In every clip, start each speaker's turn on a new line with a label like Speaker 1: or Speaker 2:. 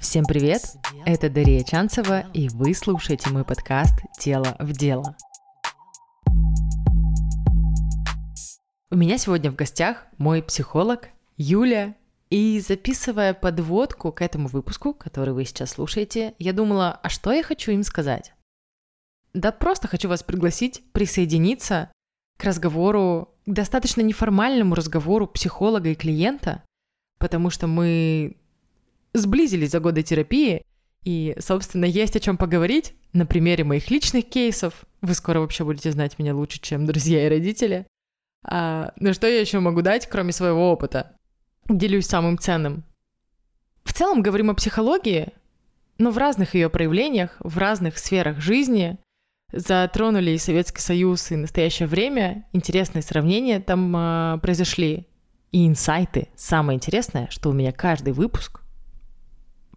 Speaker 1: Всем привет! Это Дарья Чанцева, и вы слушаете мой подкаст «Тело в дело». У меня сегодня в гостях мой психолог Юля, и записывая подводку к этому выпуску, который вы сейчас слушаете, я думала, а что я хочу им сказать? Да просто хочу вас пригласить присоединиться к разговору, к достаточно неформальному разговору психолога и клиента, потому что мы сблизились за годы терапии, и, собственно, есть о чем поговорить на примере моих личных кейсов. Вы скоро вообще будете знать меня лучше, чем друзья и родители. А, но что я еще могу дать, кроме своего опыта? Делюсь самым ценным. В целом говорим о психологии, но в разных ее проявлениях, в разных сферах жизни. Затронули и Советский Союз, и настоящее время. Интересные сравнения там э, произошли. И инсайты. Самое интересное, что у меня каждый выпуск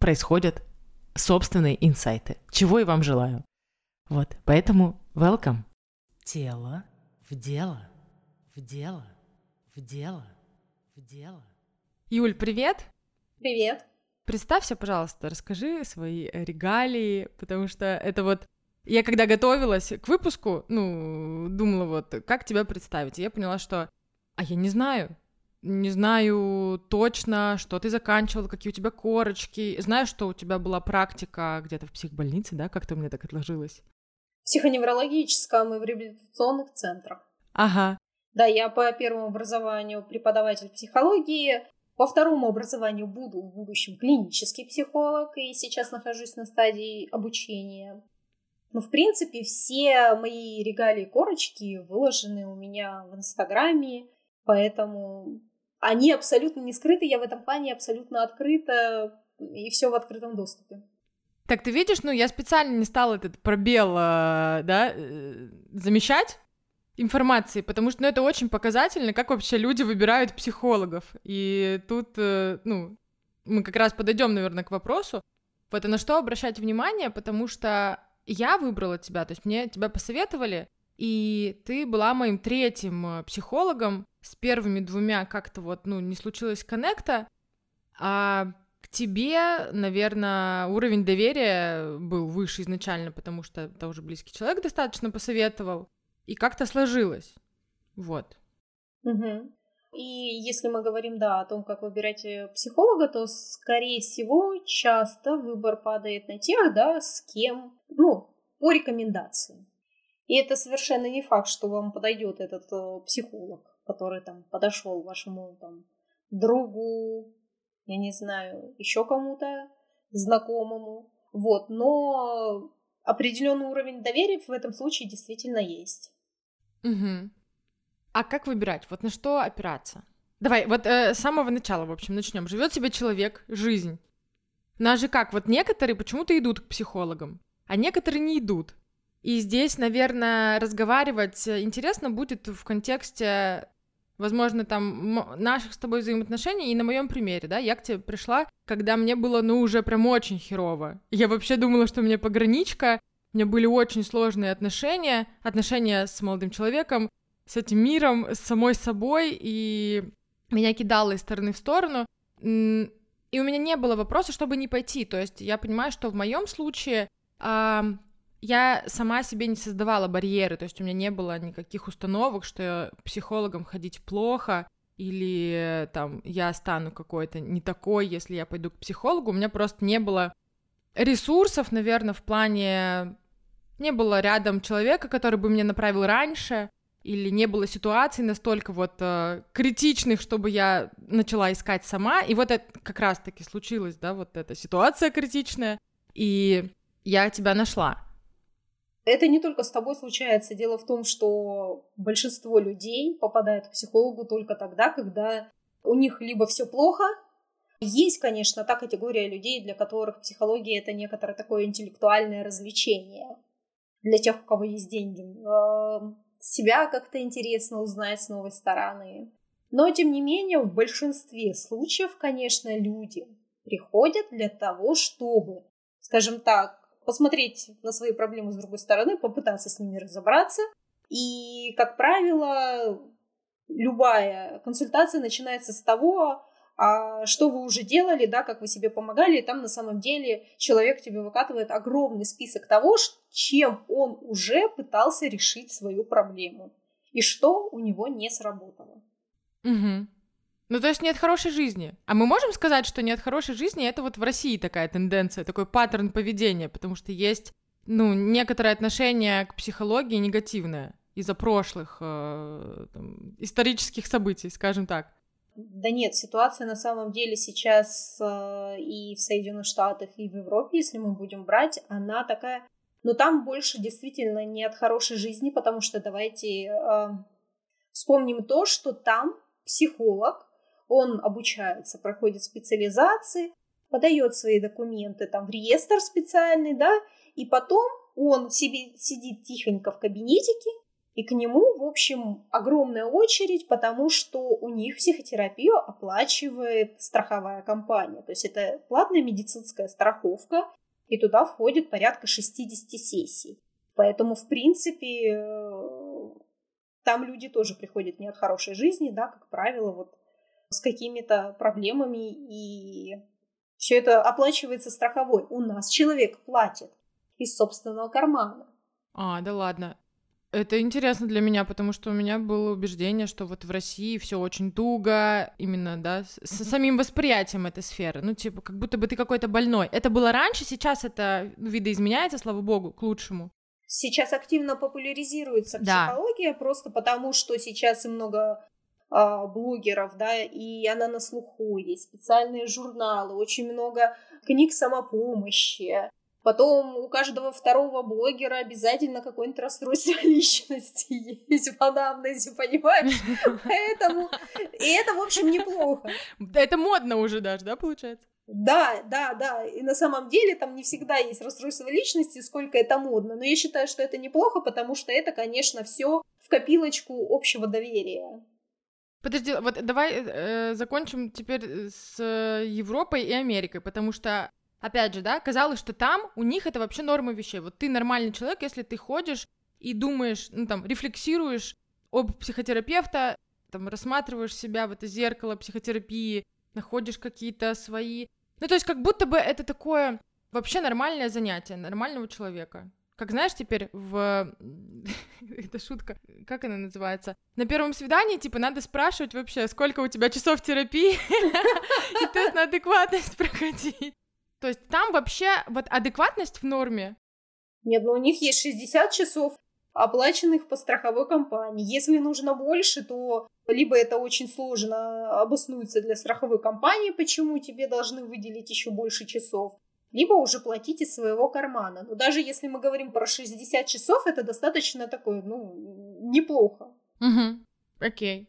Speaker 1: происходят собственные инсайты, чего и вам желаю. Вот, поэтому welcome. Тело в дело, в дело, в дело, в дело. Юль, привет!
Speaker 2: Привет!
Speaker 1: Представься, пожалуйста, расскажи свои регалии, потому что это вот я когда готовилась к выпуску, ну, думала вот, как тебя представить, и я поняла, что, а я не знаю, не знаю точно, что ты заканчивал, какие у тебя корочки. Знаю, что у тебя была практика где-то в психбольнице, да? Как-то у меня так отложилось.
Speaker 2: В психоневрологическом и в реабилитационных центрах.
Speaker 1: Ага.
Speaker 2: Да, я по первому образованию преподаватель психологии, по второму образованию буду в будущем клинический психолог, и сейчас нахожусь на стадии обучения. Но, в принципе, все мои регалии корочки выложены у меня в Инстаграме, поэтому они абсолютно не скрыты, я в этом плане абсолютно открыта, и все в открытом доступе.
Speaker 1: Так ты видишь, ну я специально не стала этот пробел, э, да, э, замещать информации, потому что ну, это очень показательно, как вообще люди выбирают психологов. И тут, э, ну, мы как раз подойдем, наверное, к вопросу. Вот, на что обращать внимание, потому что я выбрала тебя, то есть мне тебя посоветовали, и ты была моим третьим психологом, с первыми двумя как-то вот, ну, не случилось коннекта, а к тебе, наверное, уровень доверия был выше изначально, потому что это уже близкий человек достаточно посоветовал, и как-то сложилось. Вот.
Speaker 2: Угу. И если мы говорим, да, о том, как выбирать э, психолога, то, скорее всего, часто выбор падает на тех, да, с кем, ну, по рекомендации. И это совершенно не факт, что вам подойдет этот э, психолог который там подошел вашему там другу, я не знаю, еще кому-то знакомому. Вот, но определенный уровень доверия в этом случае действительно есть.
Speaker 1: Угу. А как выбирать? Вот на что опираться? Давай, вот э, с самого начала, в общем, начнем. Живет себе человек, жизнь. Нас же как, вот некоторые почему-то идут к психологам, а некоторые не идут. И здесь, наверное, разговаривать интересно будет в контексте возможно, там наших с тобой взаимоотношений и на моем примере, да, я к тебе пришла, когда мне было, ну, уже прям очень херово. Я вообще думала, что у меня пограничка, у меня были очень сложные отношения, отношения с молодым человеком, с этим миром, с самой собой, и меня кидало из стороны в сторону, и у меня не было вопроса, чтобы не пойти, то есть я понимаю, что в моем случае я сама себе не создавала барьеры, то есть у меня не было никаких установок, что психологом ходить плохо, или там я стану какой-то не такой, если я пойду к психологу. У меня просто не было ресурсов, наверное, в плане... Не было рядом человека, который бы меня направил раньше, или не было ситуаций настолько вот э, критичных, чтобы я начала искать сама. И вот это как раз-таки случилось, да, вот эта ситуация критичная, и я тебя нашла.
Speaker 2: Это не только с тобой случается. Дело в том, что большинство людей попадают к психологу только тогда, когда у них либо все плохо, есть, конечно, та категория людей, для которых психология это некоторое такое интеллектуальное развлечение. Для тех, у кого есть деньги. Эм, себя как-то интересно узнать с новой стороны. Но, тем не менее, в большинстве случаев, конечно, люди приходят для того, чтобы, скажем так, посмотреть на свои проблемы с другой стороны, попытаться с ними разобраться. И, как правило, любая консультация начинается с того, а что вы уже делали, да, как вы себе помогали, и там на самом деле человек тебе выкатывает огромный список того, чем он уже пытался решить свою проблему и что у него не сработало.
Speaker 1: Угу. Ну, то есть нет хорошей жизни. А мы можем сказать, что нет хорошей жизни, это вот в России такая тенденция, такой паттерн поведения, потому что есть, ну, некоторое отношение к психологии негативное из-за прошлых э, там, исторических событий, скажем так.
Speaker 2: Да нет, ситуация на самом деле сейчас э, и в Соединенных Штатах, и в Европе, если мы будем брать, она такая... Но там больше действительно не от хорошей жизни, потому что давайте э, вспомним то, что там психолог, он обучается, проходит специализации, подает свои документы там в реестр специальный, да, и потом он себе сидит тихонько в кабинетике, и к нему, в общем, огромная очередь, потому что у них психотерапию оплачивает страховая компания. То есть это платная медицинская страховка, и туда входит порядка 60 сессий. Поэтому, в принципе, э, там люди тоже приходят не от хорошей жизни, да, как правило, вот с какими-то проблемами, и все это оплачивается страховой. У нас человек платит из собственного кармана.
Speaker 1: А, да ладно. Это интересно для меня, потому что у меня было убеждение, что вот в России все очень туго, именно, да, с, с самим восприятием этой сферы. Ну, типа, как будто бы ты какой-то больной. Это было раньше, сейчас это видоизменяется, слава богу, к лучшему.
Speaker 2: Сейчас активно популяризируется психология, да. просто потому что сейчас и много блогеров, да, и она на слуху, есть специальные журналы, очень много книг самопомощи, Потом у каждого второго блогера обязательно какое-нибудь расстройство личности есть в анамнезе, понимаешь? Поэтому... И это, в общем, неплохо.
Speaker 1: Это модно уже даже, да, получается?
Speaker 2: Да, да, да. И на самом деле там не всегда есть расстройство личности, сколько это модно. Но я считаю, что это неплохо, потому что это, конечно, все в копилочку общего доверия.
Speaker 1: Подожди, вот давай э, закончим теперь с Европой и Америкой, потому что опять же, да, казалось, что там у них это вообще норма вещей. Вот ты нормальный человек, если ты ходишь и думаешь, ну там, рефлексируешь об психотерапевта, там, рассматриваешь себя в это зеркало психотерапии, находишь какие-то свои... Ну, то есть как будто бы это такое вообще нормальное занятие нормального человека. Как знаешь, теперь в... Это шутка. Как она называется? На первом свидании, типа, надо спрашивать вообще, сколько у тебя часов терапии, и тест на адекватность проходить. То есть там вообще вот адекватность в норме?
Speaker 2: Нет, ну у них есть 60 часов оплаченных по страховой компании. Если нужно больше, то либо это очень сложно обоснуется для страховой компании, почему тебе должны выделить еще больше часов, либо уже платить из своего кармана. Но даже если мы говорим про 60 часов, это достаточно такое, ну, неплохо.
Speaker 1: Угу. Окей.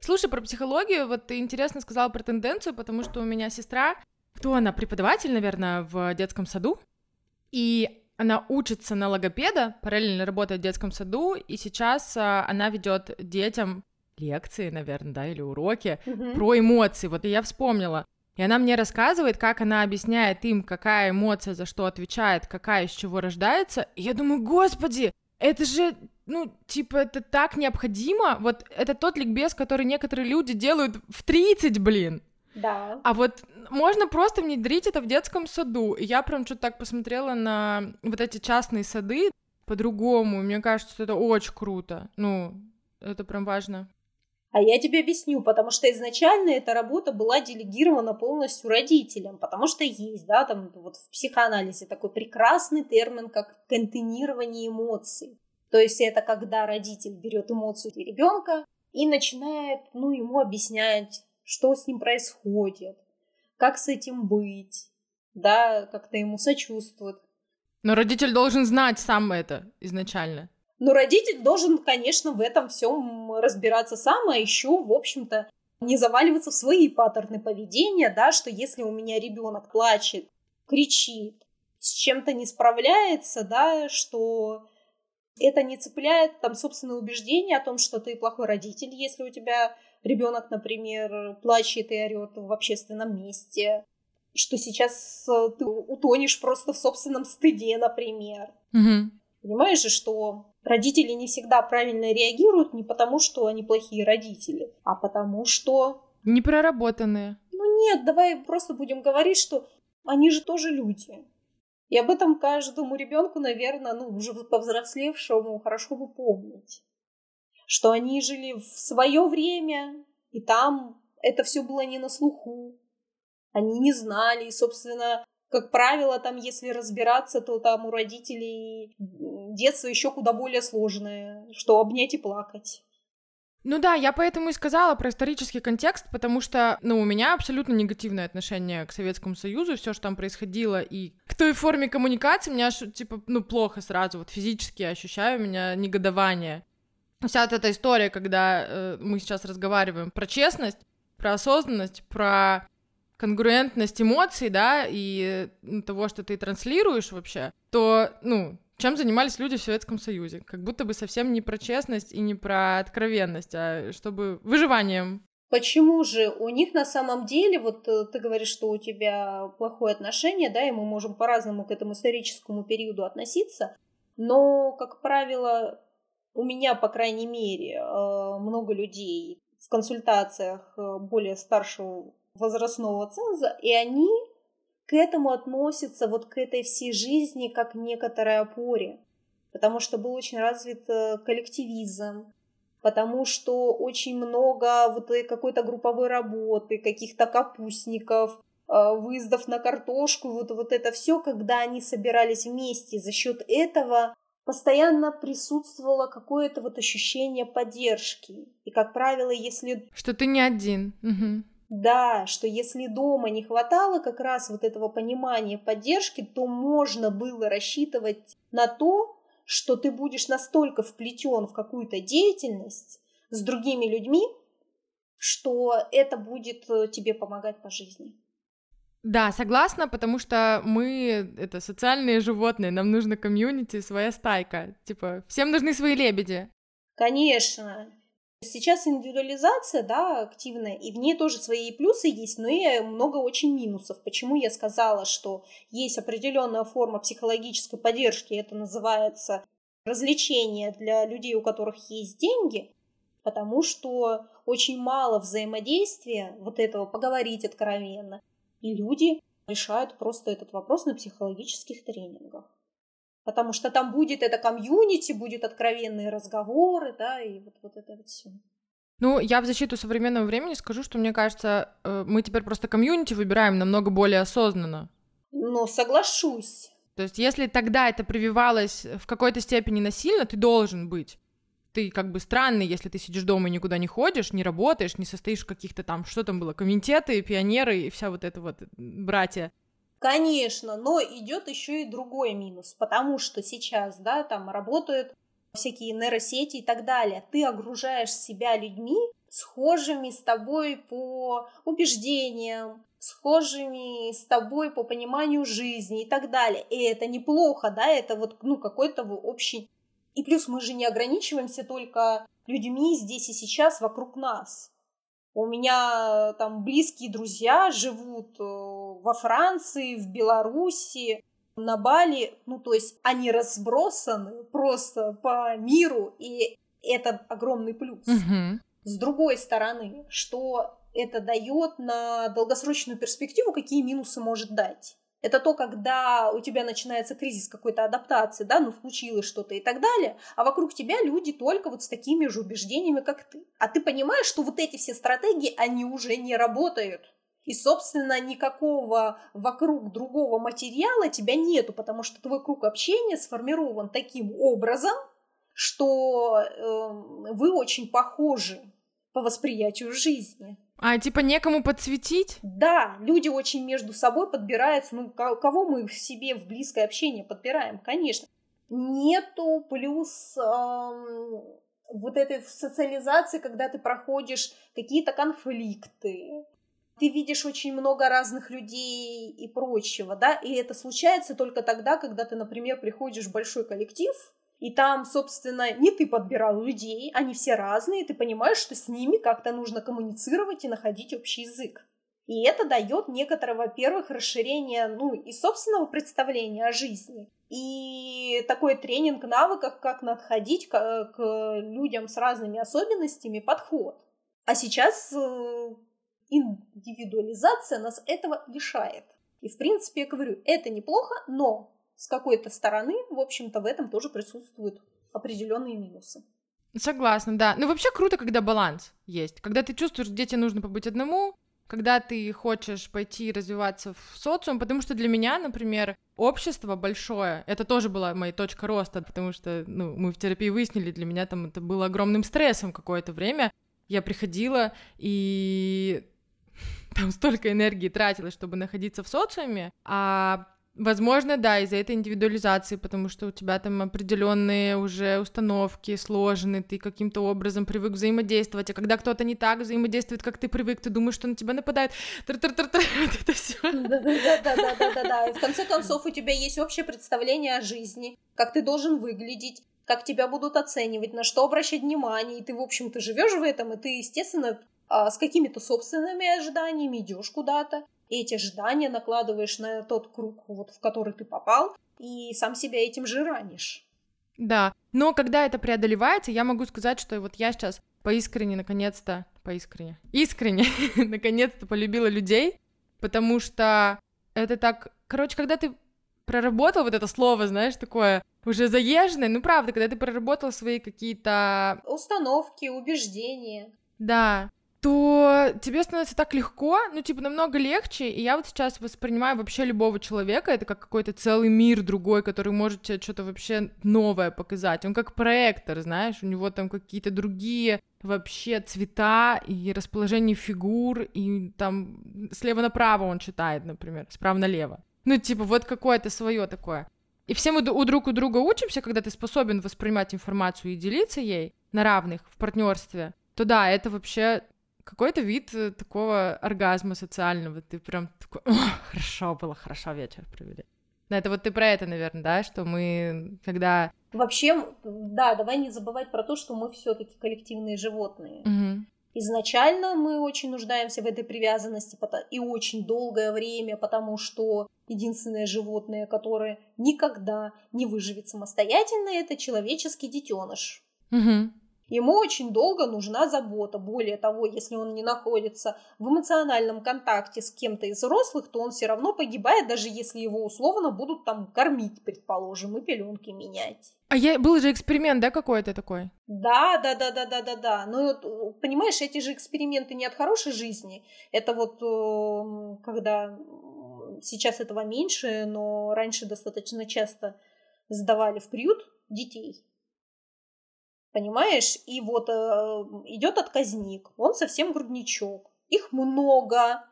Speaker 1: Слушай, про психологию, вот ты интересно сказала про тенденцию, потому что у меня сестра, кто она, преподаватель, наверное, в детском саду, и она учится на логопеда, параллельно работает в детском саду, и сейчас а, она ведет детям лекции, наверное, да, или уроки mm-hmm. про эмоции. Вот и я вспомнила. И она мне рассказывает, как она объясняет им, какая эмоция за что отвечает, какая из чего рождается. И я думаю, господи, это же ну, типа, это так необходимо. Вот это тот ликбез, который некоторые люди делают в 30, блин.
Speaker 2: Да.
Speaker 1: А вот можно просто внедрить это в детском саду. И я прям что-то так посмотрела на вот эти частные сады по-другому. Мне кажется, что это очень круто. Ну, это прям важно.
Speaker 2: А я тебе объясню, потому что изначально эта работа была делегирована полностью родителям, потому что есть, да, там вот в психоанализе такой прекрасный термин, как контейнирование эмоций. То есть это когда родитель берет эмоцию ребенка и начинает ну, ему объяснять, что с ним происходит, как с этим быть, да, как-то ему сочувствует.
Speaker 1: Но родитель должен знать сам это изначально.
Speaker 2: Но родитель должен, конечно, в этом всем разбираться сам, а еще, в общем-то, не заваливаться в свои паттерны поведения, да, что если у меня ребенок плачет, кричит, с чем-то не справляется, да, что это не цепляет там собственное убеждение о том, что ты плохой родитель, если у тебя ребенок, например, плачет и орет в общественном месте, что сейчас э, ты утонешь просто в собственном стыде, например.
Speaker 1: Угу.
Speaker 2: Понимаешь же, что родители не всегда правильно реагируют не потому, что они плохие родители, а потому что...
Speaker 1: Непроработанные.
Speaker 2: Ну нет, давай просто будем говорить, что они же тоже люди. И об этом каждому ребенку, наверное, ну, уже повзрослевшему хорошо бы помнить. Что они жили в свое время, и там это все было не на слуху. Они не знали, и, собственно, как правило, там, если разбираться, то там у родителей детство еще куда более сложное, что обнять и плакать.
Speaker 1: Ну да, я поэтому и сказала про исторический контекст, потому что, ну, у меня абсолютно негативное отношение к Советскому Союзу, все, что там происходило, и к той форме коммуникации, меня, типа, ну, плохо сразу, вот физически ощущаю, у меня негодование. Вся вот эта история, когда э, мы сейчас разговариваем про честность, про осознанность, про конгруентность эмоций, да, и того, что ты транслируешь вообще, то, ну, чем занимались люди в Советском Союзе? Как будто бы совсем не про честность и не про откровенность, а чтобы выживанием.
Speaker 2: Почему же у них на самом деле, вот э, ты говоришь, что у тебя плохое отношение, да, и мы можем по-разному к этому историческому периоду относиться, но, как правило, у меня, по крайней мере, э, много людей в консультациях э, более старшего возрастного ценза, и они к этому относятся, вот к этой всей жизни, как к некоторой опоре. Потому что был очень развит э, коллективизм, потому что очень много вот какой-то групповой работы, каких-то капустников, э, выездов на картошку, вот, вот это все, когда они собирались вместе, за счет этого постоянно присутствовало какое-то вот ощущение поддержки. И, как правило, если...
Speaker 1: Что ты не один. Угу.
Speaker 2: Да, что если дома не хватало как раз вот этого понимания, поддержки, то можно было рассчитывать на то, что ты будешь настолько вплетен в какую-то деятельность с другими людьми, что это будет э, тебе помогать по жизни.
Speaker 1: Да, согласна, потому что мы это социальные животные, нам нужно комьюнити, своя стайка. Типа, всем нужны свои лебеди.
Speaker 2: Конечно. Сейчас индивидуализация, да, активная, и в ней тоже свои плюсы есть, но и много очень минусов. Почему я сказала, что есть определенная форма психологической поддержки, это называется развлечение для людей, у которых есть деньги, потому что очень мало взаимодействия вот этого поговорить откровенно, и люди решают просто этот вопрос на психологических тренингах потому что там будет это комьюнити, будет откровенные разговоры, да, и вот, вот это вот все.
Speaker 1: Ну, я в защиту современного времени скажу, что мне кажется, э, мы теперь просто комьюнити выбираем намного более осознанно.
Speaker 2: Ну, соглашусь.
Speaker 1: То есть, если тогда это прививалось в какой-то степени насильно, ты должен быть. Ты как бы странный, если ты сидишь дома и никуда не ходишь, не работаешь, не состоишь в каких-то там, что там было, комитеты, пионеры и вся вот эта вот братья.
Speaker 2: Конечно, но идет еще и другой минус, потому что сейчас, да, там работают всякие нейросети и так далее. Ты огружаешь себя людьми, схожими с тобой по убеждениям, схожими с тобой по пониманию жизни и так далее. И это неплохо, да, это вот, ну, какой-то общий... И плюс мы же не ограничиваемся только людьми здесь и сейчас вокруг нас. У меня там близкие друзья живут э, во Франции, в Беларуси, на Бали. Ну, то есть они разбросаны просто по миру, и это огромный плюс.
Speaker 1: Угу.
Speaker 2: С другой стороны, что это дает на долгосрочную перспективу, какие минусы может дать. Это то, когда у тебя начинается кризис какой-то адаптации, да, ну случилось что-то и так далее, а вокруг тебя люди только вот с такими же убеждениями, как ты. А ты понимаешь, что вот эти все стратегии, они уже не работают. И, собственно, никакого вокруг другого материала тебя нету, потому что твой круг общения сформирован таким образом, что э, вы очень похожи по восприятию жизни.
Speaker 1: А, типа некому подсветить?
Speaker 2: Да, люди очень между собой подбираются. Ну, кого мы в себе в близкое общение подбираем, конечно. Нету плюс эм, вот этой социализации, когда ты проходишь какие-то конфликты, ты видишь очень много разных людей и прочего, да, и это случается только тогда, когда ты, например, приходишь в большой коллектив, и там, собственно, не ты подбирал людей, они все разные, ты понимаешь, что с ними как-то нужно коммуницировать и находить общий язык. И это дает некоторое, во-первых, расширение ну, и собственного представления о жизни, и такой тренинг навыков, как надходить к, к людям с разными особенностями, подход. А сейчас э, индивидуализация нас этого лишает. И, в принципе, я говорю, это неплохо, но с какой-то стороны, в общем-то, в этом тоже присутствуют определенные минусы.
Speaker 1: Согласна, да. Ну, вообще круто, когда баланс есть. Когда ты чувствуешь, где тебе нужно побыть одному, когда ты хочешь пойти развиваться в социум, потому что для меня, например, общество большое, это тоже была моя точка роста, потому что, ну, мы в терапии выяснили, для меня там это было огромным стрессом какое-то время. Я приходила, и там столько энергии тратилось, чтобы находиться в социуме, а Возможно, да, из-за этой индивидуализации, потому что у тебя там определенные уже установки сложены, ты каким-то образом привык взаимодействовать, а когда кто-то не так взаимодействует, как ты привык, ты думаешь, что на тебя нападает, вот это все.
Speaker 2: И в конце концов у тебя есть общее представление о жизни, как ты должен выглядеть, как тебя будут оценивать, на что обращать внимание, и ты, в общем-то, живешь в этом, и ты, естественно, а, с какими-то собственными ожиданиями идешь куда-то и эти ожидания накладываешь на тот круг, вот, в который ты попал, и сам себя этим же ранишь.
Speaker 1: Да, но когда это преодолевается, я могу сказать, что вот я сейчас поискренне, наконец-то, поискренне, искренне, наконец-то полюбила людей, потому что это так, короче, когда ты проработал вот это слово, знаешь, такое уже заезженное, ну правда, когда ты проработал свои какие-то...
Speaker 2: Установки, убеждения.
Speaker 1: Да, то тебе становится так легко, ну, типа, намного легче, и я вот сейчас воспринимаю вообще любого человека, это как какой-то целый мир другой, который может тебе что-то вообще новое показать, он как проектор, знаешь, у него там какие-то другие вообще цвета и расположение фигур, и там слева направо он читает, например, справа налево. Ну, типа, вот какое-то свое такое. И все мы у друг у друга учимся, когда ты способен воспринимать информацию и делиться ей на равных в партнерстве, то да, это вообще какой-то вид э, такого оргазма социального. Ты прям такой, хорошо было, хорошо вечер провели. Да, это вот ты про это, наверное, да, что мы, когда...
Speaker 2: Вообще, да, давай не забывать про то, что мы все таки коллективные животные.
Speaker 1: Угу.
Speaker 2: Изначально мы очень нуждаемся в этой привязанности и очень долгое время, потому что единственное животное, которое никогда не выживет самостоятельно, это человеческий детеныш.
Speaker 1: Угу.
Speaker 2: Ему очень долго нужна забота. Более того, если он не находится в эмоциональном контакте с кем-то из взрослых, то он все равно погибает, даже если его условно будут там кормить, предположим, и пеленки менять.
Speaker 1: А я, был же эксперимент, да, какой-то такой?
Speaker 2: Да, да, да, да, да, да, да. Ну, понимаешь, эти же эксперименты не от хорошей жизни. Это вот э, когда сейчас этого меньше, но раньше достаточно часто сдавали в приют детей Понимаешь? И вот э, идет отказник, он совсем грудничок. Их много.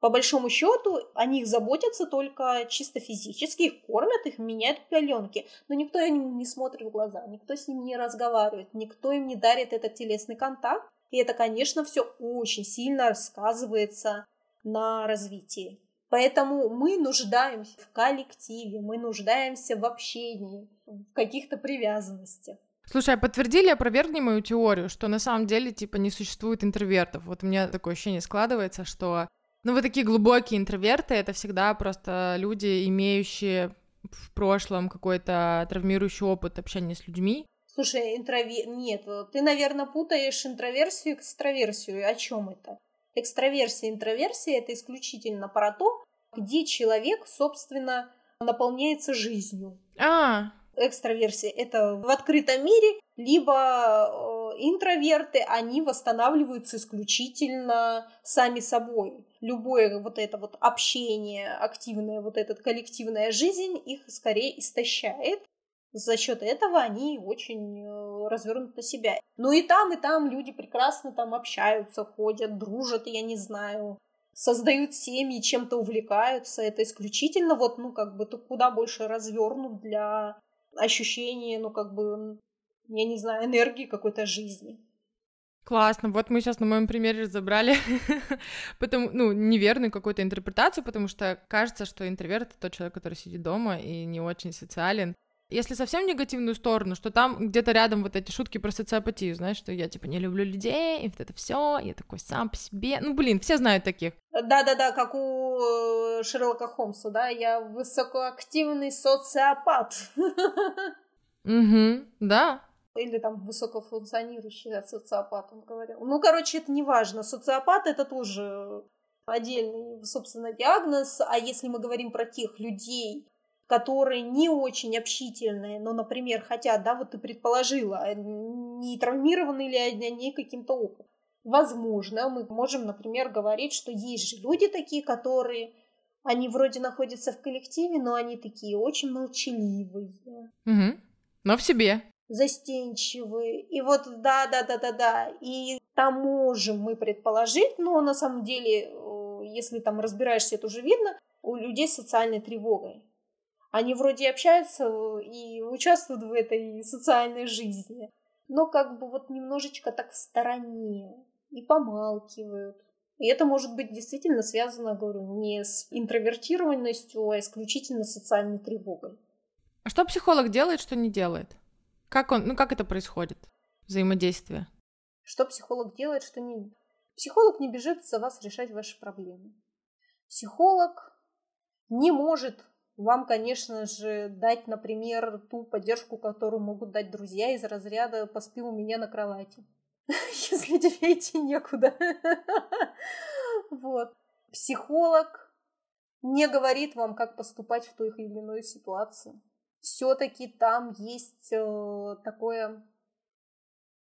Speaker 2: По большому счету, о них заботятся только чисто физически, их кормят, их меняют пеленки. Но никто им не смотрит в глаза, никто с ним не разговаривает, никто им не дарит этот телесный контакт. И это, конечно, все очень сильно рассказывается на развитии. Поэтому мы нуждаемся в коллективе, мы нуждаемся в общении, в каких-то привязанностях.
Speaker 1: Слушай, а подтвердили, опровергни мою теорию, что на самом деле, типа, не существует интровертов. Вот у меня такое ощущение складывается, что, ну, вот такие глубокие интроверты — это всегда просто люди, имеющие в прошлом какой-то травмирующий опыт общения с людьми.
Speaker 2: Слушай, интровер... Нет, ты, наверное, путаешь интроверсию и экстраверсию. О чем это? Экстраверсия и интроверсия — это исключительно про то, где человек, собственно, наполняется жизнью.
Speaker 1: А,
Speaker 2: экстраверсия это в открытом мире, либо э, интроверты, они восстанавливаются исключительно сами собой. Любое вот это вот общение, активная вот эта коллективная жизнь их скорее истощает. За счет этого они очень э, развернуты на себя. Ну и там, и там люди прекрасно там общаются, ходят, дружат, я не знаю, создают семьи, чем-то увлекаются. Это исключительно вот, ну, как бы, куда больше развернут для ощущение, ну, как бы, я не знаю, энергии какой-то жизни.
Speaker 1: Классно, вот мы сейчас на моем примере разобрали, потому, ну, неверную какую-то интерпретацию, потому что кажется, что интроверт — это тот человек, который сидит дома и не очень социален. Если совсем негативную сторону, что там где-то рядом вот эти шутки про социопатию, знаешь, что я типа не люблю людей, и вот это все, я такой сам по себе. Ну, блин, все знают таких.
Speaker 2: Да-да-да, как у э, Шерлока Холмса, да, я высокоактивный социопат.
Speaker 1: Угу, да.
Speaker 2: Или там высокофункционирующий социопат, он говорил. Ну, короче, это не важно. Социопат это тоже отдельный, собственно, диагноз. А если мы говорим про тех людей, которые не очень общительные, но, например, хотят, да, вот ты предположила, э, не травмированы ли они каким-то опытом. Возможно, мы можем, например, говорить, что есть же люди такие, которые, они вроде находятся в коллективе, но они такие очень молчаливые.
Speaker 1: Угу. Но в себе.
Speaker 2: Застенчивые. И вот да, да, да, да, да. И там можем мы предположить, но на самом деле, э, если там разбираешься, это уже видно, у людей с социальной тревогой. Они вроде общаются э, и участвуют в этой социальной жизни, но как бы вот немножечко так в стороне и помалкивают. И это может быть действительно связано, говорю, не с интровертированностью, а исключительно с социальной тревогой.
Speaker 1: А что психолог делает, что не делает? Как он, ну как это происходит, взаимодействие?
Speaker 2: Что психолог делает, что не... Психолог не бежит за вас решать ваши проблемы. Психолог не может вам, конечно же, дать, например, ту поддержку, которую могут дать друзья из разряда «поспи у меня на кровати», если тебе идти некуда. Вот. Психолог не говорит вам, как поступать в той или иной ситуации. Все-таки там есть э, такое,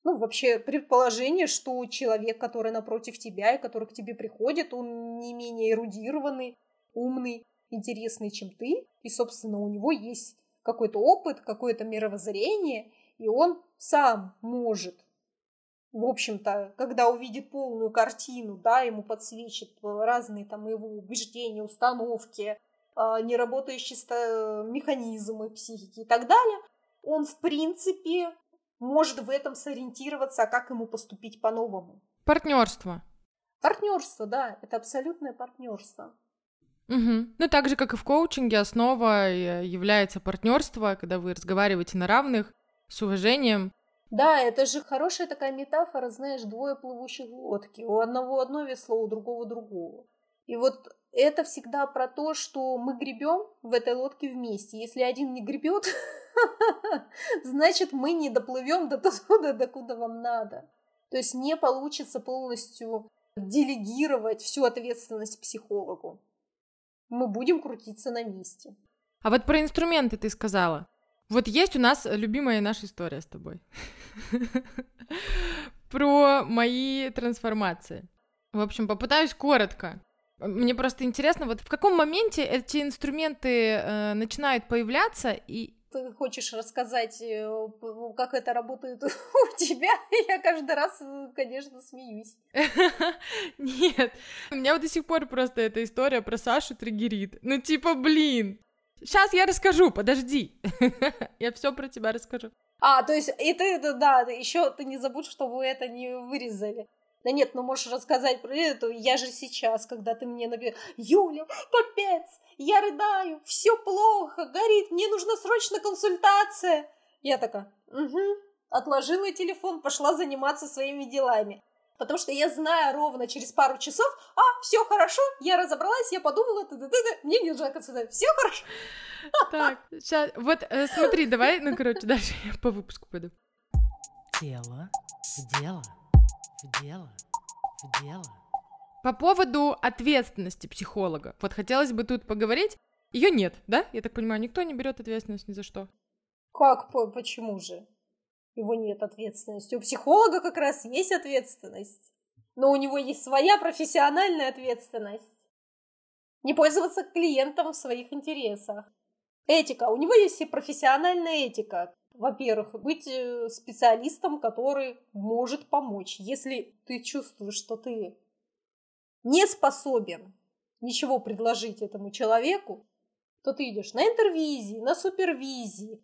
Speaker 2: ну, вообще предположение, что человек, который напротив тебя и который к тебе приходит, он не менее эрудированный, умный, интересный, чем ты, и, собственно, у него есть какой-то опыт, какое-то мировоззрение, и он сам может, в общем-то, когда увидит полную картину, да, ему подсвечит разные там его убеждения, установки, а, неработающие механизмы психики и так далее, он, в принципе, может в этом сориентироваться, а как ему поступить по-новому.
Speaker 1: Партнерство.
Speaker 2: Партнерство, да, это абсолютное партнерство.
Speaker 1: Угу. Ну, так же, как и в коучинге, основа э, является партнерство, когда вы разговариваете на равных, с уважением.
Speaker 2: Да, это же хорошая такая метафора, знаешь, двое плывущих лодки. У одного одно весло, у другого другого. И вот это всегда про то, что мы гребем в этой лодке вместе. Если один не гребет, значит, мы не доплывем до туда, докуда вам надо. То есть не получится полностью делегировать всю ответственность психологу мы будем крутиться на месте.
Speaker 1: А вот про инструменты ты сказала. Вот есть у нас любимая наша история с тобой. Про мои трансформации. В общем, попытаюсь коротко. Мне просто интересно, вот в каком моменте эти инструменты э, начинают появляться и
Speaker 2: ты хочешь рассказать, э, как это работает у тебя, я каждый раз, э, конечно, смеюсь.
Speaker 1: Нет, у меня вот до сих пор просто эта история про Сашу триггерит. Ну, типа, блин, сейчас я расскажу, подожди. я все про тебя расскажу.
Speaker 2: А, то есть, и ты, да, еще ты не забудь, чтобы это не вырезали. Да нет, ну можешь рассказать про это. Я же сейчас, когда ты мне набил, Юля, капец, я рыдаю, все плохо, горит, мне нужна срочно консультация. Я такая, угу, отложила телефон, пошла заниматься своими делами. Потому что я знаю ровно через пару часов, а, все хорошо, я разобралась, я подумала, т -т -т -т, мне не нужна консультация, все хорошо.
Speaker 1: Так, сейчас, вот э, смотри, давай, ну, короче, дальше я по выпуску пойду. Тело в дело в дело, в дело. По поводу ответственности психолога. Вот хотелось бы тут поговорить. Ее нет, да? Я так понимаю, никто не берет ответственность ни за что.
Speaker 2: Как? Почему же? Его нет ответственности. У психолога как раз есть ответственность. Но у него есть своя профессиональная ответственность. Не пользоваться клиентом в своих интересах. Этика. У него есть и профессиональная этика во-первых, быть э, специалистом, который может помочь. Если ты чувствуешь, что ты не способен ничего предложить этому человеку, то ты идешь на интервизии, на супервизии,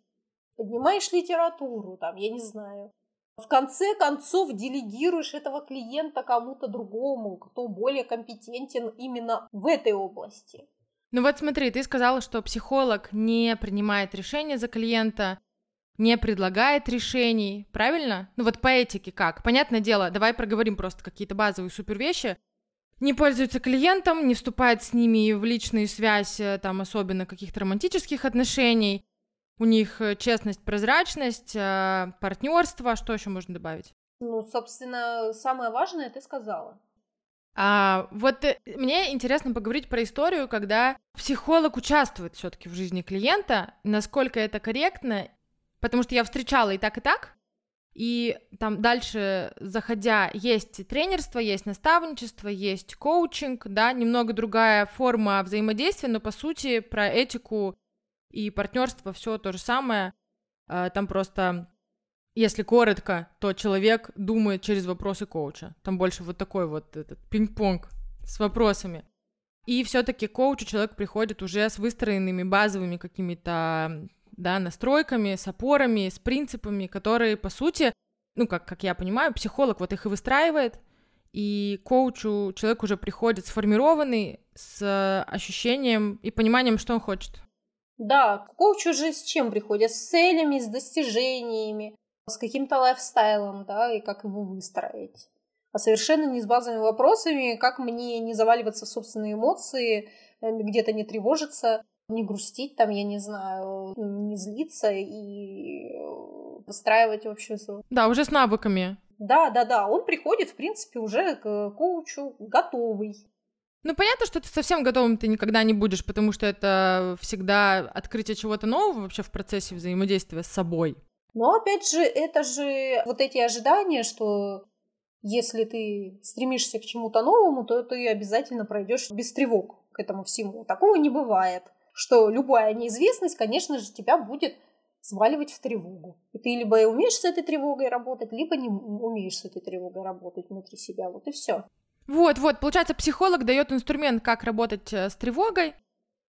Speaker 2: поднимаешь литературу, там, я не знаю. В конце концов делегируешь этого клиента кому-то другому, кто более компетентен именно в этой области.
Speaker 1: Ну вот смотри, ты сказала, что психолог не принимает решения за клиента, не предлагает решений, правильно? Ну вот по этике как? Понятное дело, давай проговорим просто какие-то базовые супер вещи. Не пользуется клиентом, не вступает с ними в личную связь, э, там особенно каких-то романтических отношений. У них э, честность, прозрачность, э, партнерство. Что еще можно добавить?
Speaker 2: Ну, собственно, самое важное ты сказала.
Speaker 1: А, вот мне интересно поговорить про историю, когда психолог участвует все-таки в жизни клиента, насколько это корректно потому что я встречала и так, и так, и там дальше, заходя, есть тренерство, есть наставничество, есть коучинг, да, немного другая форма взаимодействия, но по сути про этику и партнерство все то же самое. А, там просто, если коротко, то человек думает через вопросы коуча. Там больше вот такой вот этот пинг-понг с вопросами. И все-таки коучу человек приходит уже с выстроенными базовыми какими-то да, настройками, с опорами, с принципами, которые, по сути, ну, как, как я понимаю, психолог вот их и выстраивает, и коучу человек уже приходит сформированный, с ощущением и пониманием, что он хочет.
Speaker 2: Да, коуч уже с чем приходит? С целями, с достижениями, с каким-то лайфстайлом, да, и как его выстроить. А совершенно не с базовыми вопросами, как мне не заваливаться в собственные эмоции, э, где-то не тревожиться, не грустить там, я не знаю, не злиться и э, выстраивать общую...
Speaker 1: Да, уже с навыками.
Speaker 2: Да, да, да. Он приходит, в принципе, уже к коучу готовый.
Speaker 1: Ну, понятно, что ты совсем готовым ты никогда не будешь, потому что это всегда открытие чего-то нового вообще в процессе взаимодействия с собой.
Speaker 2: Но, опять же, это же вот эти ожидания, что если ты стремишься к чему-то новому, то ты обязательно пройдешь без тревог к этому всему. Такого не бывает что любая неизвестность, конечно же, тебя будет сваливать в тревогу. И ты либо умеешь с этой тревогой работать, либо не умеешь с этой тревогой работать внутри себя. Вот и все.
Speaker 1: Вот, вот, получается, психолог дает инструмент, как работать э, с тревогой,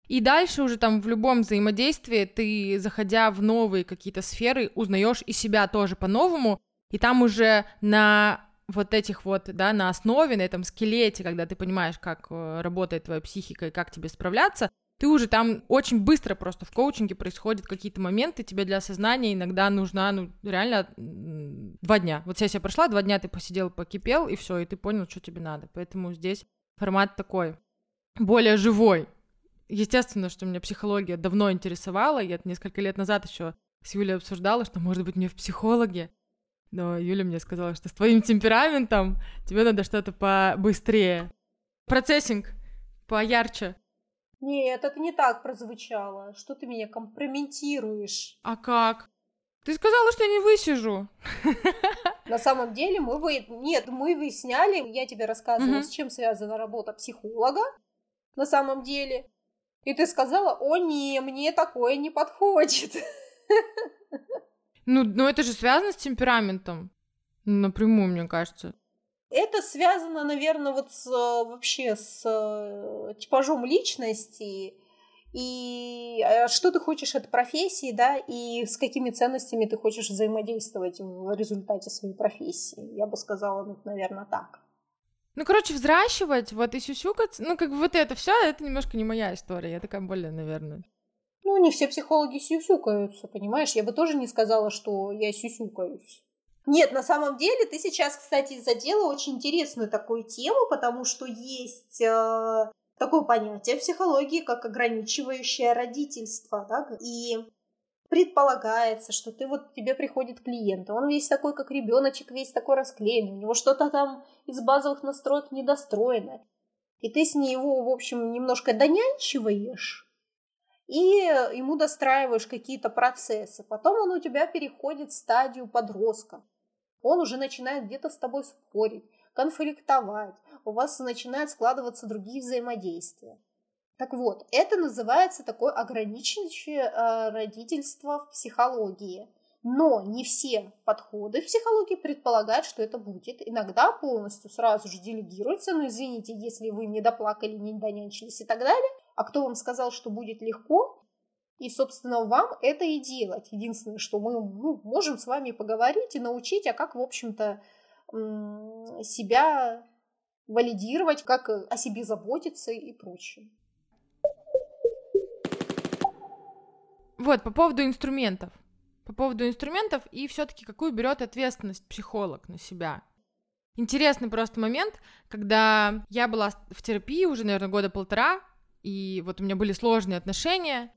Speaker 1: и дальше уже там в любом взаимодействии ты, заходя в новые какие-то сферы, узнаешь и себя тоже по-новому, и там уже на вот этих вот, да, на основе, на этом скелете, когда ты понимаешь, как э, работает твоя психика и как тебе справляться, ты уже там очень быстро просто в коучинге происходят какие-то моменты, тебе для осознания иногда нужна, ну, реально два дня. Вот сессия прошла, два дня ты посидел, покипел, и все, и ты понял, что тебе надо. Поэтому здесь формат такой, более живой. Естественно, что меня психология давно интересовала, я несколько лет назад еще с Юлей обсуждала, что, может быть, мне в психологе, но Юля мне сказала, что с твоим темпераментом тебе надо что-то побыстрее. Процессинг поярче.
Speaker 2: Нет, это не так прозвучало. Что ты меня компрометируешь?
Speaker 1: А как? Ты сказала, что я не высижу.
Speaker 2: На самом деле мы вы... Нет, мы выясняли, я тебе рассказывала, угу. с чем связана работа психолога на самом деле. И ты сказала, о не, мне такое не подходит.
Speaker 1: Ну, ну это же связано с темпераментом. Напрямую, мне кажется.
Speaker 2: Это связано, наверное, вот с, вообще с э, типажом личности и э, что ты хочешь от профессии, да, и с какими ценностями ты хочешь взаимодействовать в результате своей профессии. Я бы сказала, ну, наверное, так.
Speaker 1: Ну, короче, взращивать, вот и сюсюкаться, ну, как бы вот это все, это немножко не моя история, я такая более, наверное.
Speaker 2: Ну, не все психологи сюсюкаются, понимаешь? Я бы тоже не сказала, что я сюсюкаюсь. Нет, на самом деле ты сейчас, кстати, задела очень интересную такую тему, потому что есть э, такое понятие в психологии, как ограничивающее родительство, да, и предполагается, что ты вот тебе приходит клиент, он весь такой, как ребеночек, весь такой расклеенный, у него что-то там из базовых настроек недостроено, и ты с него, в общем, немножко донянчиваешь, и ему достраиваешь какие-то процессы. Потом он у тебя переходит в стадию подростка он уже начинает где-то с тобой спорить, конфликтовать, у вас начинают складываться другие взаимодействия. Так вот, это называется такое ограничивающее э, родительство в психологии. Но не все подходы в психологии предполагают, что это будет. Иногда полностью сразу же делегируется, ну извините, если вы не доплакали, не донянчились и так далее. А кто вам сказал, что будет легко? И, собственно, вам это и делать. Единственное, что мы ну, можем с вами поговорить и научить, а как, в общем-то, себя валидировать, как о себе заботиться и прочее.
Speaker 1: Вот, по поводу инструментов. По поводу инструментов и все-таки какую берет ответственность психолог на себя. Интересный просто момент, когда я была в терапии уже, наверное, года полтора, и вот у меня были сложные отношения,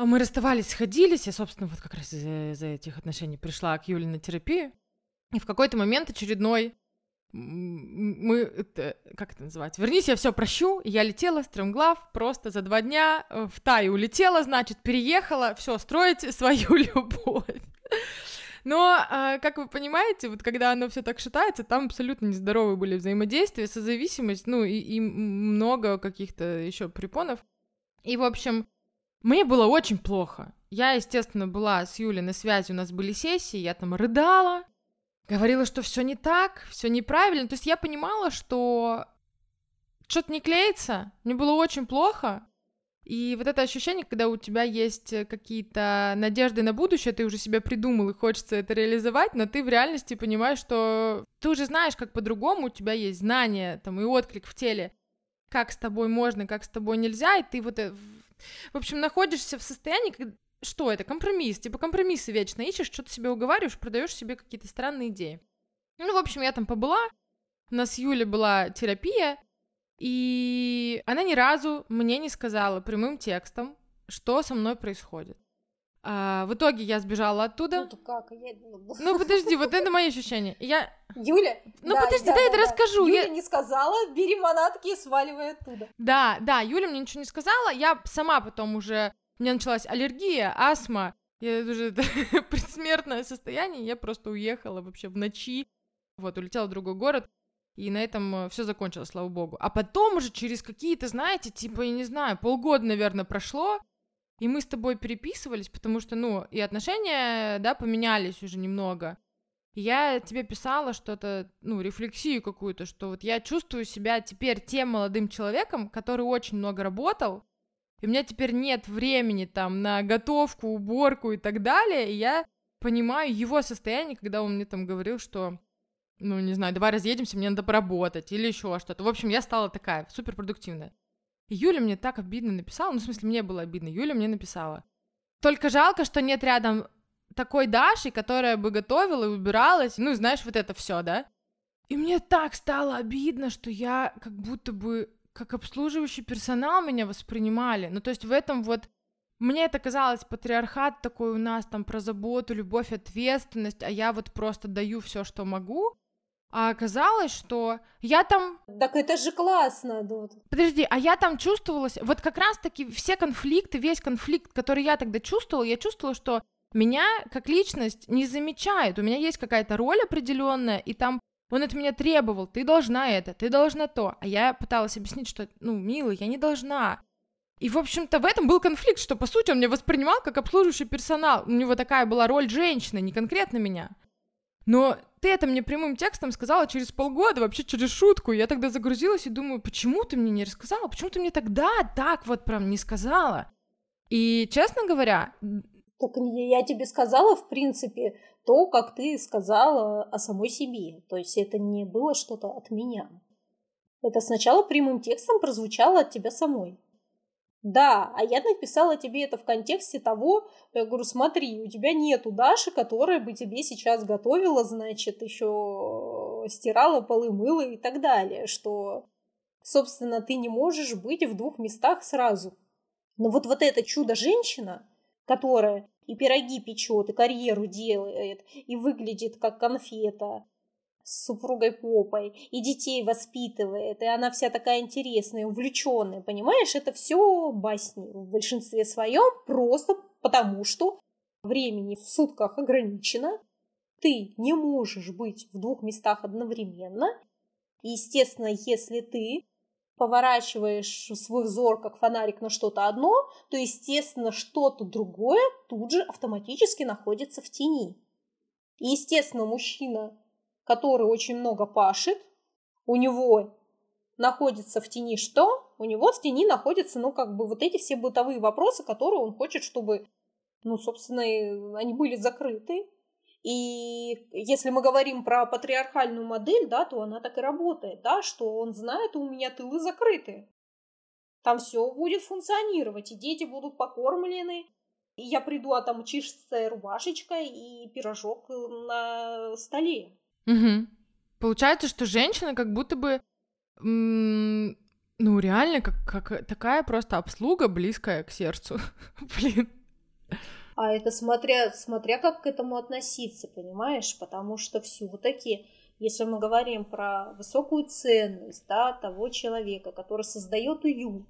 Speaker 1: а мы расставались, сходились, я, собственно, вот как раз из-за, из этих отношений пришла к Юле на терапию, и в какой-то момент очередной мы, это, как это называть? Вернись, я все прощу. Я летела, стремглав, просто за два дня э, в Тай улетела, значит, переехала, все, строить свою любовь. Но, а, как вы понимаете, вот когда оно все так шатается, там абсолютно нездоровые были взаимодействия, созависимость, ну и, и много каких-то еще препонов. И, в общем, мне было очень плохо. Я, естественно, была с Юлей на связи, у нас были сессии, я там рыдала, говорила, что все не так, все неправильно. То есть я понимала, что что-то не клеится, мне было очень плохо. И вот это ощущение, когда у тебя есть какие-то надежды на будущее, ты уже себя придумал и хочется это реализовать, но ты в реальности понимаешь, что ты уже знаешь, как по-другому, у тебя есть знания там и отклик в теле, как с тобой можно, как с тобой нельзя, и ты вот, э, в общем, находишься в состоянии, когда что это? Компромисс. Типа компромиссы вечно ищешь, что-то себе уговариваешь, продаешь себе какие-то странные идеи. Ну, в общем, я там побыла. У нас с Юлей была терапия, и она ни разу мне не сказала прямым текстом, что со мной происходит. А, в итоге я сбежала оттуда.
Speaker 2: Ну, как? Я...
Speaker 1: ну подожди, вот это мои ощущения. Я...
Speaker 2: Юля?
Speaker 1: Ну да, подожди, да, да, я да. расскажу.
Speaker 2: Юля
Speaker 1: я...
Speaker 2: не сказала, бери манатки и сваливай оттуда.
Speaker 1: Да, да, Юля мне ничего не сказала, я сама потом уже у меня началась аллергия, астма, я уже предсмертное состояние, я просто уехала вообще в ночи, вот, улетела в другой город, и на этом э, все закончилось, слава богу. А потом уже через какие-то, знаете, типа, я не знаю, полгода, наверное, прошло, и мы с тобой переписывались, потому что, ну, и отношения, да, поменялись уже немного. я тебе писала что-то, ну, рефлексию какую-то, что вот я чувствую себя теперь тем молодым человеком, который очень много работал, и у меня теперь нет времени там на готовку, уборку и так далее, и я понимаю его состояние, когда он мне там говорил, что, ну, не знаю, давай разъедемся, мне надо поработать или еще что-то. В общем, я стала такая, суперпродуктивная. Юля мне так обидно написала, ну, в смысле, мне было обидно, Юля мне написала. Только жалко, что нет рядом такой Даши, которая бы готовила и убиралась, ну, знаешь, вот это все, да? И мне так стало обидно, что я как будто бы как обслуживающий персонал меня воспринимали. Ну, то есть в этом вот мне это казалось патриархат такой у нас там про заботу, любовь, ответственность, а я вот просто даю все, что могу. А оказалось, что я там...
Speaker 2: Так это же классно.
Speaker 1: Да. Подожди, а я там чувствовалась... Вот как раз-таки все конфликты, весь конфликт, который я тогда чувствовала, я чувствовала, что меня как личность не замечают. У меня есть какая-то роль определенная, и там он от меня требовал, ты должна это, ты должна то. А я пыталась объяснить, что, ну, милый, я не должна. И, в общем-то, в этом был конфликт, что, по сути, он меня воспринимал как обслуживающий персонал. У него такая была роль женщины, не конкретно меня. Но ты это мне прямым текстом сказала через полгода, вообще через шутку. Я тогда загрузилась и думаю, почему ты мне не рассказала? Почему ты мне тогда так вот прям не сказала? И, честно говоря...
Speaker 2: Так я тебе сказала, в принципе, то, как ты сказала о самой себе. То есть это не было что-то от меня. Это сначала прямым текстом прозвучало от тебя самой. Да, а я написала тебе это в контексте того, я говорю, смотри, у тебя нету Даши, которая бы тебе сейчас готовила, значит, еще стирала полы, мыла и так далее, что, собственно, ты не можешь быть в двух местах сразу. Но вот, вот эта чудо-женщина, которая и пироги печет, и карьеру делает, и выглядит как конфета с супругой попой, и детей воспитывает, и она вся такая интересная, увлеченная, понимаешь, это все басни в большинстве своем, просто потому что времени в сутках ограничено, ты не можешь быть в двух местах одновременно. И, естественно, если ты поворачиваешь свой взор как фонарик на что-то одно, то, естественно, что-то другое тут же автоматически находится в тени. И, естественно, мужчина, который очень много пашет, у него находится в тени что? У него в тени находятся, ну, как бы вот эти все бытовые вопросы, которые он хочет, чтобы, ну, собственно, они были закрыты. И если мы говорим про патриархальную модель, да, то она так и работает, да, что он знает, у меня тылы закрыты. Там все будет функционировать, и дети будут покормлены, я приду, а там чистая рубашечка и пирожок на столе.
Speaker 1: Угу. Получается, что женщина как будто бы, ну, реально, как, как такая просто обслуга, близкая к сердцу. Блин.
Speaker 2: А это смотря, смотря как к этому относиться, понимаешь? Потому что все-таки, если мы говорим про высокую ценность да, того человека, который создает уют,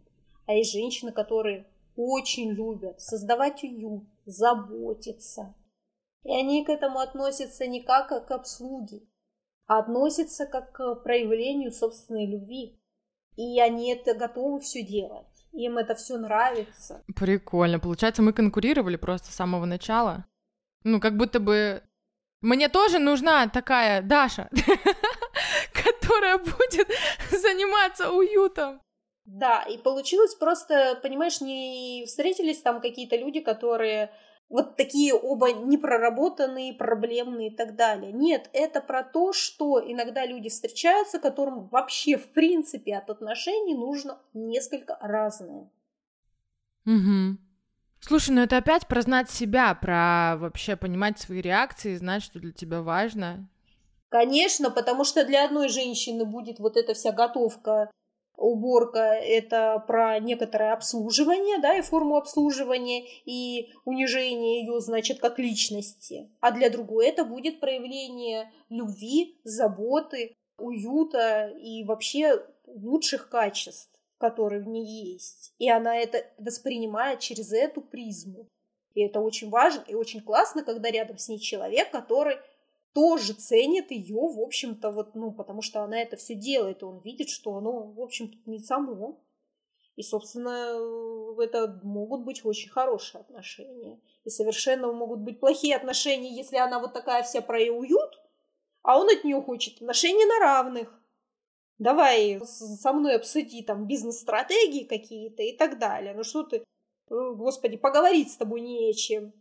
Speaker 2: а есть женщины, которые очень любят создавать уют, заботиться. И они к этому относятся не как к обслуге, а относятся как к проявлению собственной любви. И они это готовы все делать. Им это все нравится.
Speaker 1: Прикольно. Получается, мы конкурировали просто с самого начала. Ну, как будто бы мне тоже нужна такая Даша, которая будет заниматься уютом.
Speaker 2: Да, и получилось просто, понимаешь, не встретились там какие-то люди, которые вот такие оба непроработанные, проблемные и так далее. Нет, это про то, что иногда люди встречаются, которым вообще в принципе от отношений нужно несколько разное.
Speaker 1: Угу. Слушай, ну это опять про знать себя, про вообще понимать свои реакции, знать, что для тебя важно.
Speaker 2: Конечно, потому что для одной женщины будет вот эта вся готовка уборка – это про некоторое обслуживание, да, и форму обслуживания, и унижение ее, значит, как личности. А для другой это будет проявление любви, заботы, уюта и вообще лучших качеств, которые в ней есть. И она это воспринимает через эту призму. И это очень важно и очень классно, когда рядом с ней человек, который тоже ценит ее, в общем-то, вот, ну, потому что она это все делает, и он видит, что оно, в общем-то, не само. И, собственно, это могут быть очень хорошие отношения. И совершенно могут быть плохие отношения, если она вот такая вся про уют, а он от нее хочет отношения на равных. Давай со мной обсуди там бизнес-стратегии какие-то и так далее. Ну что ты, э, господи, поговорить с тобой не о чем.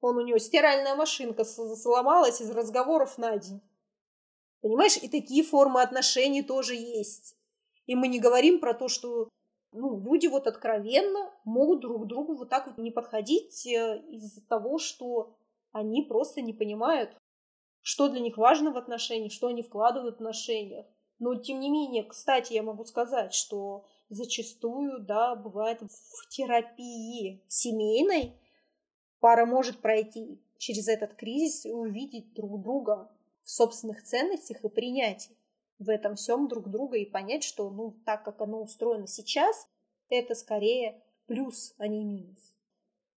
Speaker 2: Он у него стиральная машинка сломалась из разговоров на день. Понимаешь, и такие формы отношений тоже есть. И мы не говорим про то, что ну, люди вот откровенно могут друг к другу вот так вот не подходить э, из-за того, что они просто не понимают, что для них важно в отношениях, что они вкладывают в отношениях. Но, тем не менее, кстати, я могу сказать, что зачастую, да, бывает в терапии семейной пара может пройти через этот кризис и увидеть друг друга в собственных ценностях и принять в этом всем друг друга и понять, что, ну, так как оно устроено сейчас, это скорее плюс, а не минус.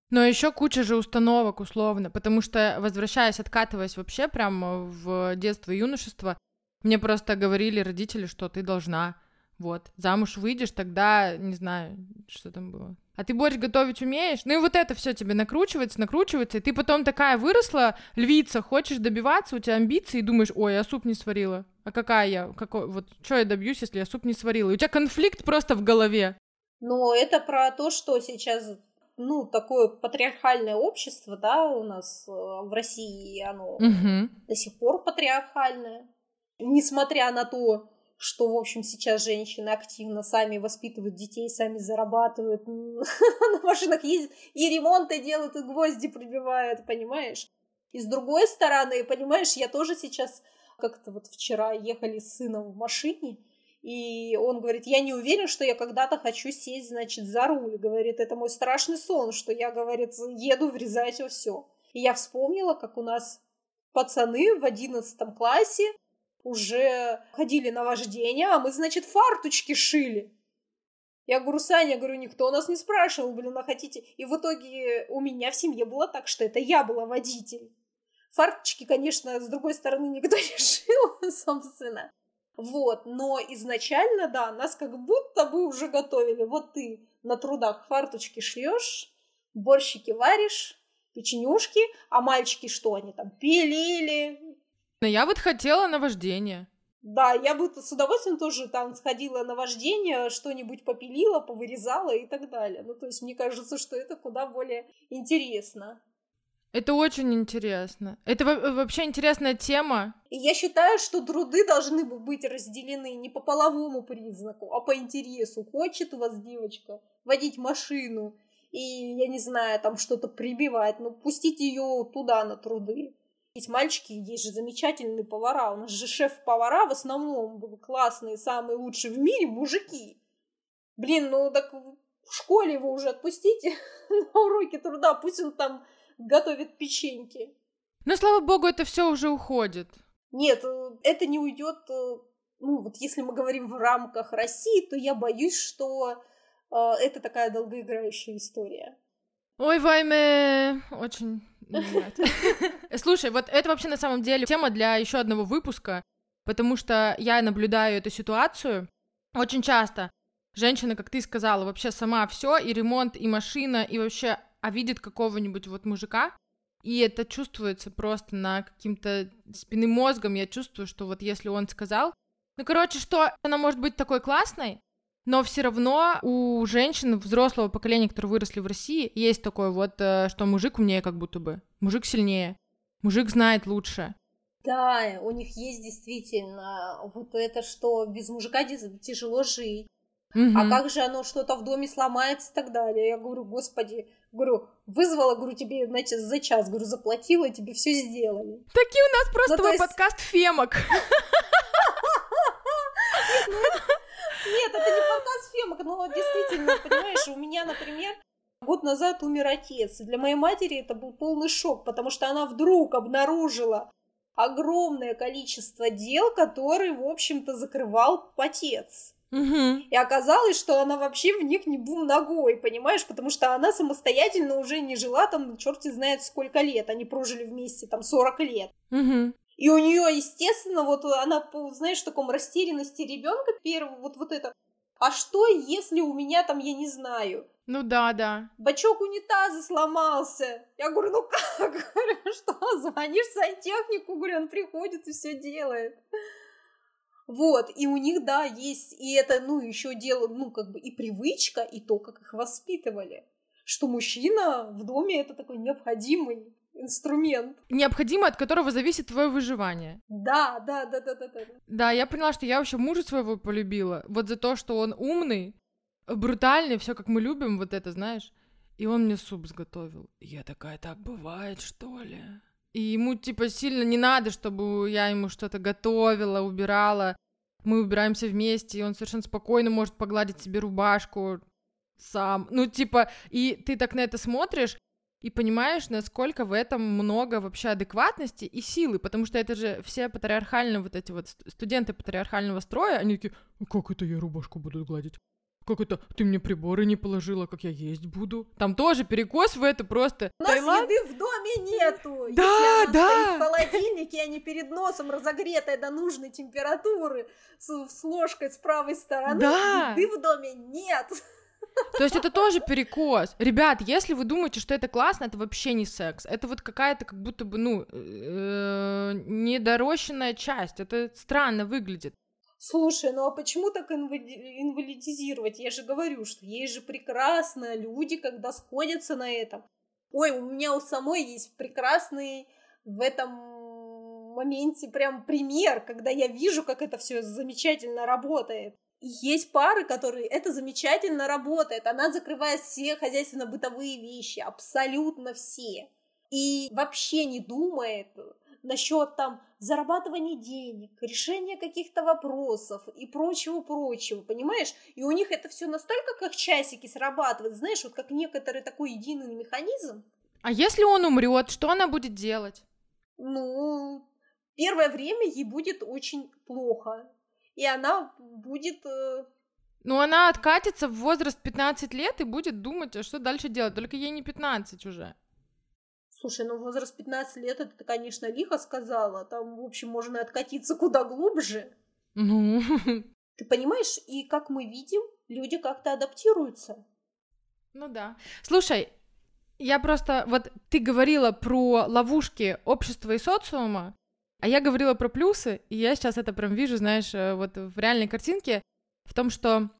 Speaker 1: Но еще куча же установок условно, потому что, возвращаясь, откатываясь вообще прямо в детство и юношество, мне просто говорили родители, что ты должна, вот, замуж выйдешь, тогда, не знаю, что там было, а ты борщ готовить умеешь? Ну и вот это все тебе накручивается, накручивается, и ты потом такая выросла, львица, хочешь добиваться, у тебя амбиции, и думаешь, ой, я суп не сварила. А какая я? Какой, вот что я добьюсь, если я суп не сварила? И у тебя конфликт просто в голове.
Speaker 2: Но это про то, что сейчас ну, такое патриархальное общество, да, у нас э, в России, оно угу. до сих пор патриархальное. Несмотря на то, что, в общем, сейчас женщины активно сами воспитывают детей, сами зарабатывают, на машинах ездят, и ремонты делают, и гвозди прибивают, понимаешь? И с другой стороны, понимаешь, я тоже сейчас, как-то вот вчера ехали с сыном в машине, и он говорит, я не уверен, что я когда-то хочу сесть, значит, за руль. Говорит, это мой страшный сон, что я, говорит, еду врезать во все. И я вспомнила, как у нас пацаны в одиннадцатом классе уже ходили на вождение, а мы, значит, фарточки шили. Я говорю, Саня, говорю, никто нас не спрашивал, блин, а хотите... И в итоге у меня в семье было так, что это я была водитель. Фарточки, конечно, с другой стороны никто не шил, собственно. Вот, но изначально, да, нас как будто бы уже готовили. Вот ты на трудах фарточки шьешь, борщики варишь, печенюшки, а мальчики что они там пилили,
Speaker 1: но я вот хотела на вождение.
Speaker 2: Да, я бы с удовольствием тоже там сходила на вождение, что-нибудь попилила, повырезала и так далее. Ну, то есть мне кажется, что это куда более интересно.
Speaker 1: Это очень интересно. Это вообще интересная тема.
Speaker 2: И я считаю, что труды должны быть разделены не по половому признаку, а по интересу. Хочет у вас девочка водить машину и, я не знаю, там что-то прибивать, ну, пустите ее туда на труды. Есть мальчики, есть же замечательные повара. У нас же шеф-повара в основном классные, самые лучшие в мире мужики. Блин, ну так в школе его уже отпустите на уроки труда, пусть он там готовит печеньки.
Speaker 1: Ну, слава богу, это все уже уходит.
Speaker 2: Нет, э, это не уйдет. Э, ну, вот если мы говорим в рамках России, то я боюсь, что э, это такая долгоиграющая история.
Speaker 1: Ой, Вайме, очень Слушай, вот это вообще на самом деле тема для еще одного выпуска, потому что я наблюдаю эту ситуацию очень часто. Женщина, как ты сказала, вообще сама все, и ремонт, и машина, и вообще, а видит какого-нибудь вот мужика, и это чувствуется просто на каким-то спинным мозгом. Я чувствую, что вот если он сказал, ну, короче, что она может быть такой классной, но все равно у женщин взрослого поколения, которые выросли в России, есть такое вот, э, что мужик умнее как будто бы. Мужик сильнее. Мужик знает лучше.
Speaker 2: Да, у них есть действительно вот это, что без мужика тяжело жить. Угу. А как же оно что-то в доме сломается и так далее? Я говорю, господи, говорю, вызвала, говорю, тебе, значит, за час, говорю, заплатила, тебе все сделали.
Speaker 1: Такие у нас просто ну, твой есть... подкаст Фемок.
Speaker 2: Нет, это не подкаст Фемок, но действительно, понимаешь, у меня, например, Год назад умер отец. И для моей матери это был полный шок, потому что она вдруг обнаружила огромное количество дел, которые, в общем-то, закрывал отец.
Speaker 1: Угу.
Speaker 2: И оказалось, что она вообще в них не бум ногой, понимаешь, потому что она самостоятельно уже не жила там, черти знает сколько лет, они прожили вместе там 40 лет.
Speaker 1: Угу.
Speaker 2: И у нее, естественно, вот она, знаешь, в таком растерянности ребенка первого, вот, вот это. А что, если у меня там, я не знаю,
Speaker 1: ну да, да.
Speaker 2: Бачок унитаза сломался. Я говорю, ну как? Говорю, что, звонишь сантехнику, говорю, он приходит и все делает. Вот, и у них, да, есть, и это, ну, еще дело, ну, как бы и привычка, и то, как их воспитывали, что мужчина в доме это такой необходимый инструмент.
Speaker 1: Необходимый, от которого зависит твое выживание.
Speaker 2: Да, да, да, да, да, да.
Speaker 1: Да, я поняла, что я вообще мужа своего полюбила. Вот за то, что он умный, брутальный, все как мы любим, вот это, знаешь. И он мне суп сготовил. я такая, так бывает, что ли? И ему, типа, сильно не надо, чтобы я ему что-то готовила, убирала. Мы убираемся вместе, и он совершенно спокойно может погладить себе рубашку сам. Ну, типа, и ты так на это смотришь, и понимаешь, насколько в этом много вообще адекватности и силы, потому что это же все патриархальные вот эти вот студенты патриархального строя, они такие, «А как это я рубашку буду гладить? Как это? Ты мне приборы не положила, как я есть буду? Там тоже перекос в это просто.
Speaker 2: У нас Таиланд... еды в доме нету.
Speaker 1: Да,
Speaker 2: Если
Speaker 1: да.
Speaker 2: стоит в холодильнике, а не перед носом разогретая до нужной температуры с, с ложкой с правой стороны.
Speaker 1: Да.
Speaker 2: Еды в доме нет.
Speaker 1: То есть это тоже перекос. Ребят, если вы думаете, что это классно, это вообще не секс. Это вот какая-то как будто бы, ну, э, недорощенная часть. Это странно выглядит.
Speaker 2: Слушай, ну а почему так инвалидизировать? Я же говорю, что есть же прекрасно люди, когда сходятся на этом. Ой, у меня у самой есть прекрасный в этом моменте прям пример, когда я вижу, как это все замечательно работает. И есть пары, которые это замечательно работает. Она закрывает все хозяйственно-бытовые вещи, абсолютно все. И вообще не думает насчет там зарабатывания денег, решения каких-то вопросов и прочего-прочего, понимаешь? И у них это все настолько как часики срабатывает, знаешь, вот как некоторый такой единый механизм.
Speaker 1: А если он умрет, что она будет делать?
Speaker 2: Ну, первое время ей будет очень плохо, и она будет э,
Speaker 1: ну, она откатится в возраст 15 лет и будет думать, а что дальше делать. Только ей не 15 уже.
Speaker 2: Слушай, ну возраст 15 лет, это ты, конечно, лихо сказала. Там, в общем, можно откатиться куда глубже.
Speaker 1: Ну.
Speaker 2: Ты понимаешь, и как мы видим, люди как-то адаптируются.
Speaker 1: Ну да. Слушай, я просто... Вот ты говорила про ловушки общества и социума, а я говорила про плюсы, и я сейчас это прям вижу, знаешь, э, вот в реальной картинке, в том, что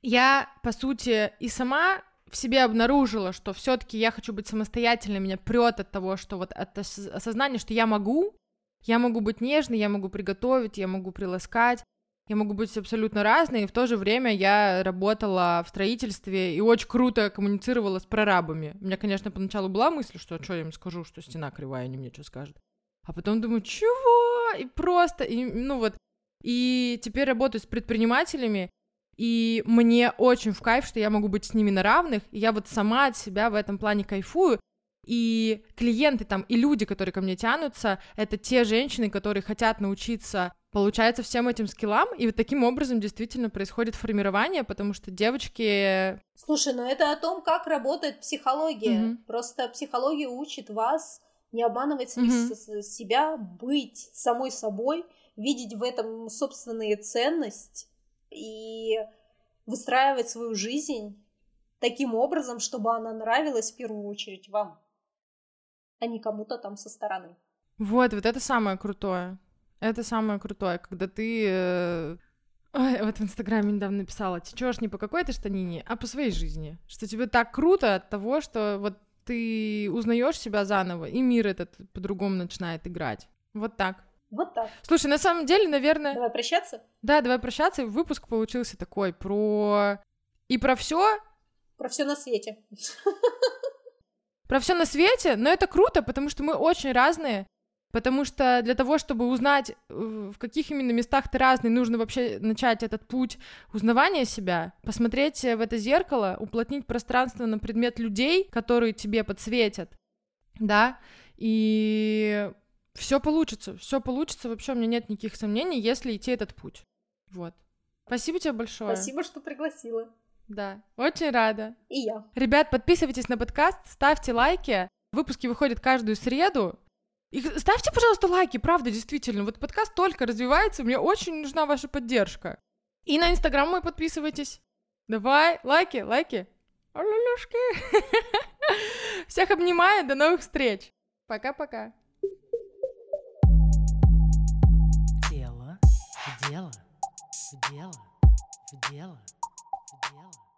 Speaker 1: я, по сути, и сама в себе обнаружила, что все-таки я хочу быть самостоятельной, меня прет от того, что вот от осознания, что я могу, я могу быть нежной, я могу приготовить, я могу приласкать, я могу быть абсолютно разной, и в то же время я работала в строительстве и очень круто коммуницировала с прорабами. У меня, конечно, поначалу была мысль, что что я им скажу, что стена кривая, они мне что скажут. А потом думаю, чего? И просто, и, ну вот, и теперь работаю с предпринимателями, и мне очень в кайф, что я могу быть с ними на равных, и я вот сама от себя в этом плане кайфую, и клиенты там, и люди, которые ко мне тянутся, это те женщины, которые хотят научиться получается всем этим скиллам, и вот таким образом действительно происходит формирование, потому что девочки...
Speaker 2: Слушай, ну это о том, как работает психология. Mm-hmm. Просто психология учит вас не обманывать mm-hmm. себя, быть самой собой, видеть в этом собственные ценности и выстраивать свою жизнь таким образом, чтобы она нравилась в первую очередь вам, а не кому-то там со стороны.
Speaker 1: Вот, вот это самое крутое. Это самое крутое, когда ты... Э, ой, вот в Инстаграме недавно написала, течешь не по какой-то штанине, а по своей жизни. Что тебе так круто от того, что вот ты узнаешь себя заново, и мир этот по-другому начинает играть. Вот так.
Speaker 2: Вот так.
Speaker 1: Слушай, на самом деле, наверное...
Speaker 2: Давай прощаться?
Speaker 1: Да, давай прощаться. Выпуск получился такой про... И про все.
Speaker 2: Про все на свете.
Speaker 1: Про все на свете, но это круто, потому что мы очень разные. Потому что для того, чтобы узнать, э, в каких именно местах ты разный, нужно вообще начать этот путь узнавания себя, посмотреть в это зеркало, уплотнить пространство на предмет людей, которые тебе подсветят, да, и все получится, все получится, вообще у меня нет никаких сомнений, если идти этот путь. Вот. Спасибо тебе большое.
Speaker 2: Спасибо, что пригласила.
Speaker 1: Да, очень рада.
Speaker 2: И я.
Speaker 1: Ребят, подписывайтесь на подкаст, ставьте лайки. Выпуски выходят каждую среду. И ставьте, пожалуйста, лайки, правда, действительно. Вот подкаст только развивается, мне очень нужна ваша поддержка. И на Инстаграм мой подписывайтесь. Давай, лайки, лайки. Алюшки. Всех обнимаю, до новых встреч. Пока-пока. Дело, дело, дело, дело, дело.